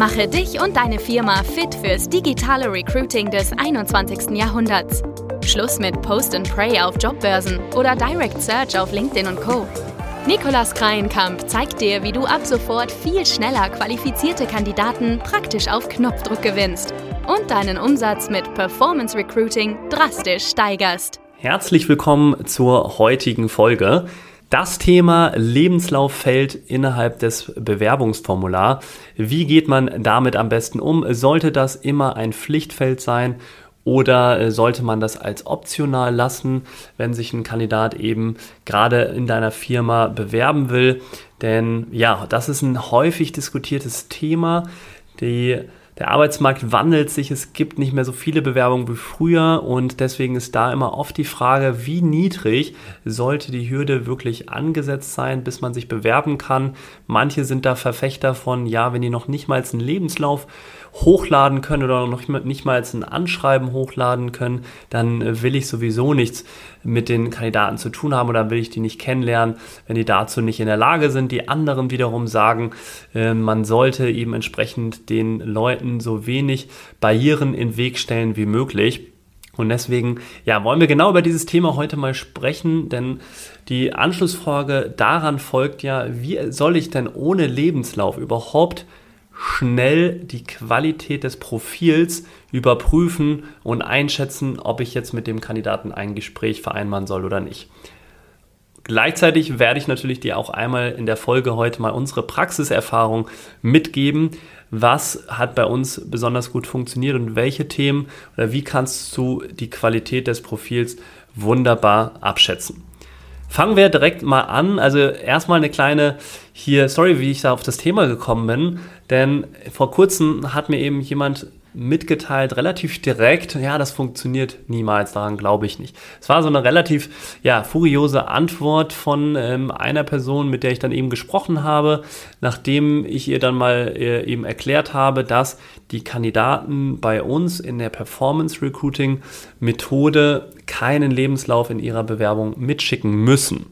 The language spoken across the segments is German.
Mache dich und deine Firma fit fürs digitale Recruiting des 21. Jahrhunderts. Schluss mit Post and Pray auf Jobbörsen oder Direct Search auf LinkedIn und Co. Nikolas Kreienkamp zeigt dir, wie du ab sofort viel schneller qualifizierte Kandidaten praktisch auf Knopfdruck gewinnst und deinen Umsatz mit Performance Recruiting drastisch steigerst. Herzlich willkommen zur heutigen Folge. Das Thema Lebenslauffeld innerhalb des Bewerbungsformulars. Wie geht man damit am besten um? Sollte das immer ein Pflichtfeld sein oder äh, sollte man das als optional lassen, wenn sich ein Kandidat eben gerade in deiner Firma bewerben will? Denn ja, das ist ein häufig diskutiertes Thema. Die der Arbeitsmarkt wandelt sich, es gibt nicht mehr so viele Bewerbungen wie früher und deswegen ist da immer oft die Frage, wie niedrig sollte die Hürde wirklich angesetzt sein, bis man sich bewerben kann. Manche sind da Verfechter von, ja, wenn die noch nicht mal einen Lebenslauf hochladen können oder noch nicht mal ein Anschreiben hochladen können, dann will ich sowieso nichts mit den Kandidaten zu tun haben oder will ich die nicht kennenlernen, wenn die dazu nicht in der Lage sind. Die anderen wiederum sagen, äh, man sollte eben entsprechend den Leuten so wenig Barrieren in Weg stellen wie möglich. Und deswegen, ja, wollen wir genau über dieses Thema heute mal sprechen, denn die Anschlussfrage daran folgt ja, wie soll ich denn ohne Lebenslauf überhaupt schnell die Qualität des Profils überprüfen und einschätzen, ob ich jetzt mit dem Kandidaten ein Gespräch vereinbaren soll oder nicht. Gleichzeitig werde ich natürlich dir auch einmal in der Folge heute mal unsere Praxiserfahrung mitgeben. Was hat bei uns besonders gut funktioniert und welche Themen oder wie kannst du die Qualität des Profils wunderbar abschätzen? Fangen wir direkt mal an. Also erstmal eine kleine hier, sorry, wie ich da auf das Thema gekommen bin, denn vor kurzem hat mir eben jemand mitgeteilt, relativ direkt, ja, das funktioniert niemals, daran glaube ich nicht. Es war so eine relativ, ja, furiose Antwort von ähm, einer Person, mit der ich dann eben gesprochen habe, nachdem ich ihr dann mal äh, eben erklärt habe, dass die Kandidaten bei uns in der Performance Recruiting Methode keinen Lebenslauf in ihrer Bewerbung mitschicken müssen.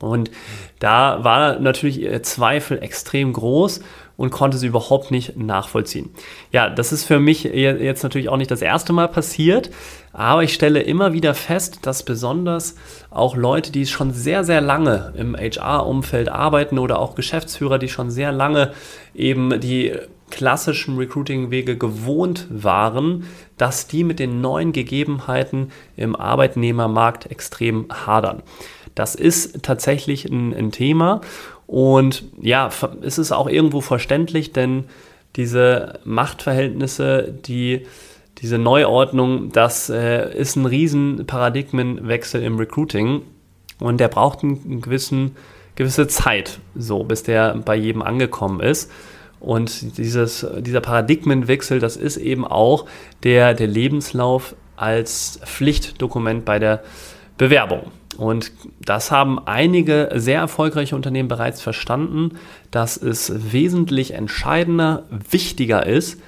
Und da war natürlich ihr Zweifel extrem groß und konnte sie überhaupt nicht nachvollziehen. Ja, das ist für mich jetzt natürlich auch nicht das erste Mal passiert, aber ich stelle immer wieder fest, dass besonders auch Leute, die schon sehr, sehr lange im HR-Umfeld arbeiten oder auch Geschäftsführer, die schon sehr lange eben die klassischen Recruiting-Wege gewohnt waren, dass die mit den neuen Gegebenheiten im Arbeitnehmermarkt extrem hadern. Das ist tatsächlich ein, ein Thema und ja, es ist auch irgendwo verständlich, denn diese Machtverhältnisse, die diese Neuordnung, das äh, ist ein riesen Paradigmenwechsel im Recruiting und der braucht einen gewissen, gewisse Zeit, so bis der bei jedem angekommen ist. Und dieses, dieser Paradigmenwechsel, das ist eben auch der, der Lebenslauf als Pflichtdokument bei der Bewerbung. Und das haben einige sehr erfolgreiche Unternehmen bereits verstanden, dass es wesentlich entscheidender, wichtiger ist,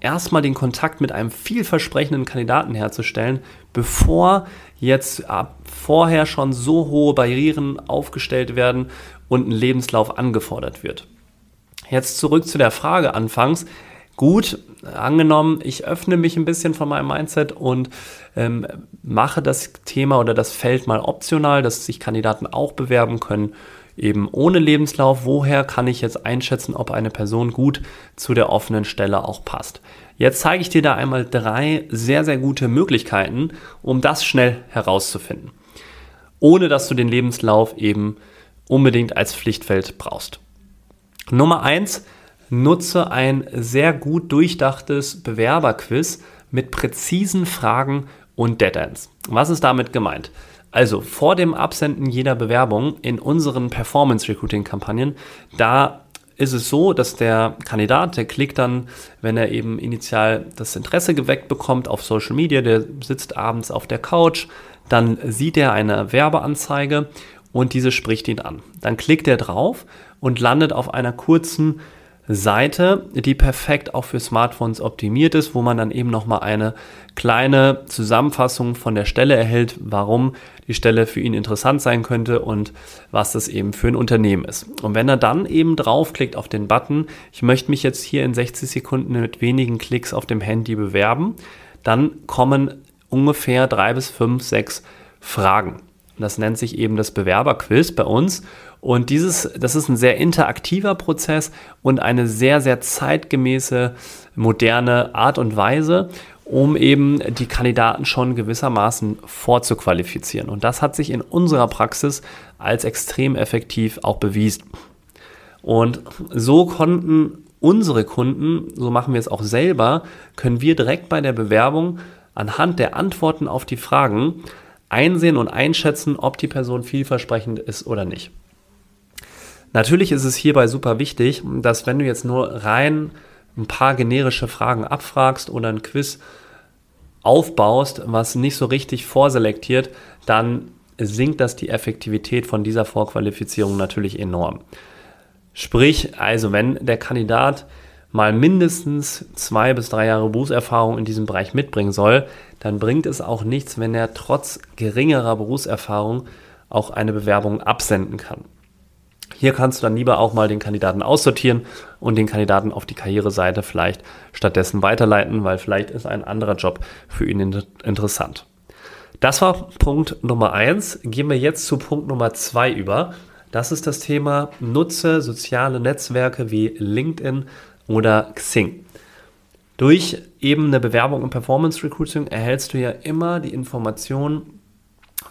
erstmal den Kontakt mit einem vielversprechenden Kandidaten herzustellen, bevor jetzt vorher schon so hohe Barrieren aufgestellt werden und ein Lebenslauf angefordert wird. Jetzt zurück zu der Frage anfangs, gut, angenommen, ich öffne mich ein bisschen von meinem Mindset und ähm, mache das Thema oder das Feld mal optional, dass sich Kandidaten auch bewerben können, eben ohne Lebenslauf. Woher kann ich jetzt einschätzen, ob eine Person gut zu der offenen Stelle auch passt? Jetzt zeige ich dir da einmal drei sehr, sehr gute Möglichkeiten, um das schnell herauszufinden, ohne dass du den Lebenslauf eben unbedingt als Pflichtfeld brauchst. Nummer eins, nutze ein sehr gut durchdachtes Bewerberquiz mit präzisen Fragen und Deadends. Was ist damit gemeint? Also vor dem Absenden jeder Bewerbung in unseren Performance Recruiting Kampagnen, da ist es so, dass der Kandidat, der klickt dann, wenn er eben initial das Interesse geweckt bekommt auf Social Media, der sitzt abends auf der Couch, dann sieht er eine Werbeanzeige und diese spricht ihn an. Dann klickt er drauf und landet auf einer kurzen Seite, die perfekt auch für Smartphones optimiert ist, wo man dann eben nochmal eine kleine Zusammenfassung von der Stelle erhält, warum die Stelle für ihn interessant sein könnte und was das eben für ein Unternehmen ist. Und wenn er dann eben draufklickt auf den Button, ich möchte mich jetzt hier in 60 Sekunden mit wenigen Klicks auf dem Handy bewerben, dann kommen ungefähr drei bis fünf, sechs Fragen. Das nennt sich eben das Bewerberquiz bei uns. Und dieses, das ist ein sehr interaktiver Prozess und eine sehr, sehr zeitgemäße, moderne Art und Weise, um eben die Kandidaten schon gewissermaßen vorzuqualifizieren. Und das hat sich in unserer Praxis als extrem effektiv auch bewiesen. Und so konnten unsere Kunden, so machen wir es auch selber, können wir direkt bei der Bewerbung anhand der Antworten auf die Fragen einsehen und einschätzen, ob die Person vielversprechend ist oder nicht. Natürlich ist es hierbei super wichtig, dass wenn du jetzt nur rein ein paar generische Fragen abfragst oder ein Quiz aufbaust, was nicht so richtig vorselektiert, dann sinkt das die Effektivität von dieser Vorqualifizierung natürlich enorm. Sprich, also wenn der Kandidat mal mindestens zwei bis drei Jahre Berufserfahrung in diesem Bereich mitbringen soll, dann bringt es auch nichts, wenn er trotz geringerer Berufserfahrung auch eine Bewerbung absenden kann. Hier kannst du dann lieber auch mal den Kandidaten aussortieren und den Kandidaten auf die Karriereseite vielleicht stattdessen weiterleiten, weil vielleicht ist ein anderer Job für ihn interessant. Das war Punkt Nummer eins. Gehen wir jetzt zu Punkt Nummer zwei über. Das ist das Thema Nutze soziale Netzwerke wie LinkedIn oder Xing. Durch eben eine Bewerbung im Performance Recruiting erhältst du ja immer die Information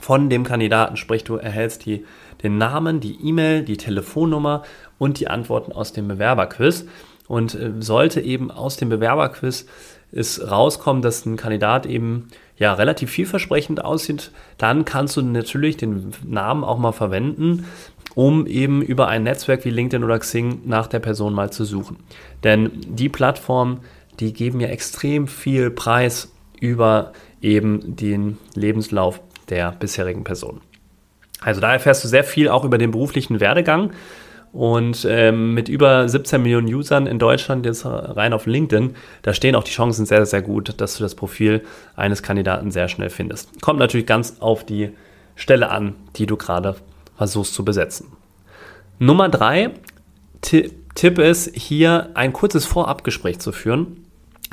von dem Kandidaten, sprich du erhältst die, den Namen, die E-Mail, die Telefonnummer und die Antworten aus dem Bewerberquiz. Und äh, sollte eben aus dem Bewerberquiz es rauskommen, dass ein Kandidat eben ja relativ vielversprechend aussieht, dann kannst du natürlich den Namen auch mal verwenden, um eben über ein Netzwerk wie LinkedIn oder Xing nach der Person mal zu suchen. Denn die Plattformen, die geben ja extrem viel Preis über eben den Lebenslauf der bisherigen Person. Also da erfährst du sehr viel auch über den beruflichen Werdegang. Und ähm, mit über 17 Millionen Usern in Deutschland, jetzt rein auf LinkedIn, da stehen auch die Chancen sehr, sehr gut, dass du das Profil eines Kandidaten sehr schnell findest. Kommt natürlich ganz auf die Stelle an, die du gerade versuchst zu besetzen. Nummer drei, Tipp ist, hier ein kurzes Vorabgespräch zu führen,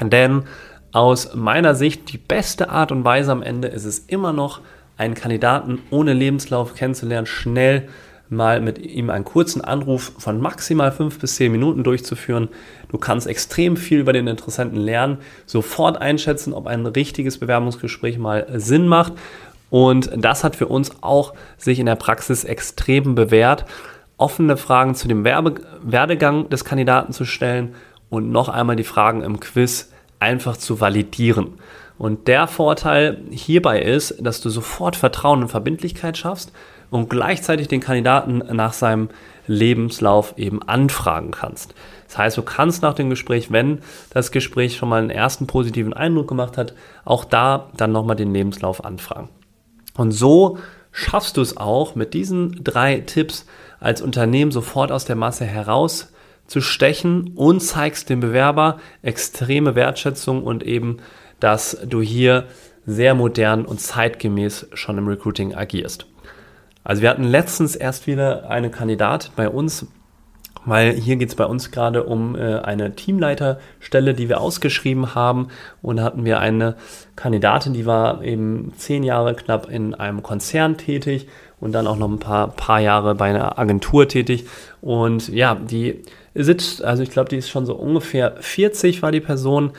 denn aus meiner Sicht die beste Art und Weise am Ende ist es immer noch, einen Kandidaten ohne Lebenslauf kennenzulernen, schnell mal mit ihm einen kurzen Anruf von maximal fünf bis zehn Minuten durchzuführen. Du kannst extrem viel über den Interessenten lernen, sofort einschätzen, ob ein richtiges Bewerbungsgespräch mal Sinn macht. Und das hat für uns auch sich in der Praxis extrem bewährt, offene Fragen zu dem Werbe Werdegang des Kandidaten zu stellen und noch einmal die Fragen im Quiz einfach zu validieren. Und der Vorteil hierbei ist, dass du sofort Vertrauen und Verbindlichkeit schaffst und gleichzeitig den Kandidaten nach seinem Lebenslauf eben anfragen kannst. Das heißt, du kannst nach dem Gespräch, wenn das Gespräch schon mal einen ersten positiven Eindruck gemacht hat, auch da dann nochmal den Lebenslauf anfragen. Und so schaffst du es auch mit diesen drei Tipps als Unternehmen sofort aus der Masse herauszustechen und zeigst dem Bewerber extreme Wertschätzung und eben dass du hier sehr modern und zeitgemäß schon im Recruiting agierst. Also wir hatten letztens erst wieder eine Kandidatin bei uns, weil hier geht es bei uns gerade um äh, eine Teamleiterstelle, die wir ausgeschrieben haben. Und da hatten wir eine Kandidatin, die war eben zehn Jahre knapp in einem Konzern tätig und dann auch noch ein paar, paar Jahre bei einer Agentur tätig. Und ja, die sitzt, also ich glaube, die ist schon so ungefähr 40 war die Person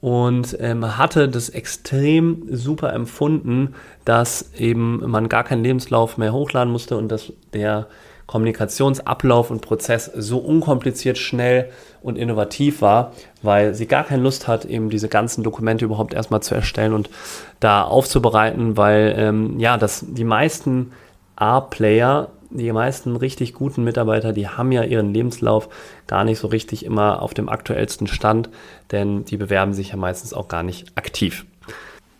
und ähm, hatte das extrem super empfunden, dass eben man gar keinen Lebenslauf mehr hochladen musste und dass der Kommunikationsablauf und Prozess so unkompliziert, schnell und innovativ war, weil sie gar keine Lust hat, eben diese ganzen Dokumente überhaupt erstmal zu erstellen und da aufzubereiten, weil ähm, ja, dass die meisten A-Player die meisten richtig guten Mitarbeiter, die haben ja ihren Lebenslauf gar nicht so richtig immer auf dem aktuellsten Stand, denn die bewerben sich ja meistens auch gar nicht aktiv.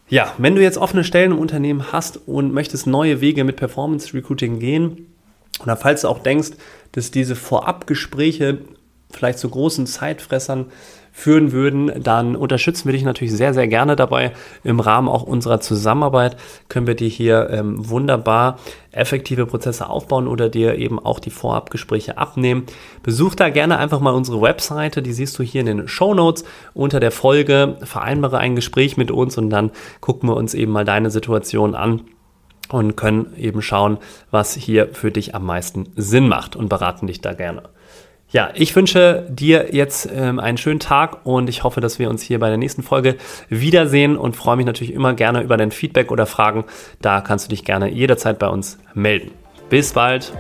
Ja, wenn du jetzt offene Stellen im Unternehmen hast und möchtest neue Wege mit Performance Recruiting gehen, oder falls du auch denkst, dass diese Vorabgespräche vielleicht zu großen Zeitfressern führen würden, dann unterstützen wir dich natürlich sehr, sehr gerne dabei. Im Rahmen auch unserer Zusammenarbeit können wir dir hier ähm, wunderbar effektive Prozesse aufbauen oder dir eben auch die Vorabgespräche abnehmen. Besuch da gerne einfach mal unsere Webseite, die siehst du hier in den Show Notes unter der Folge. Vereinbare ein Gespräch mit uns und dann gucken wir uns eben mal deine Situation an und können eben schauen, was hier für dich am meisten Sinn macht und beraten dich da gerne. Ja, ich wünsche dir jetzt ähm, einen schönen Tag und ich hoffe, dass wir uns hier bei der nächsten Folge wiedersehen und freue mich natürlich immer gerne über dein Feedback oder Fragen. Da kannst du dich gerne jederzeit bei uns melden. Bis bald.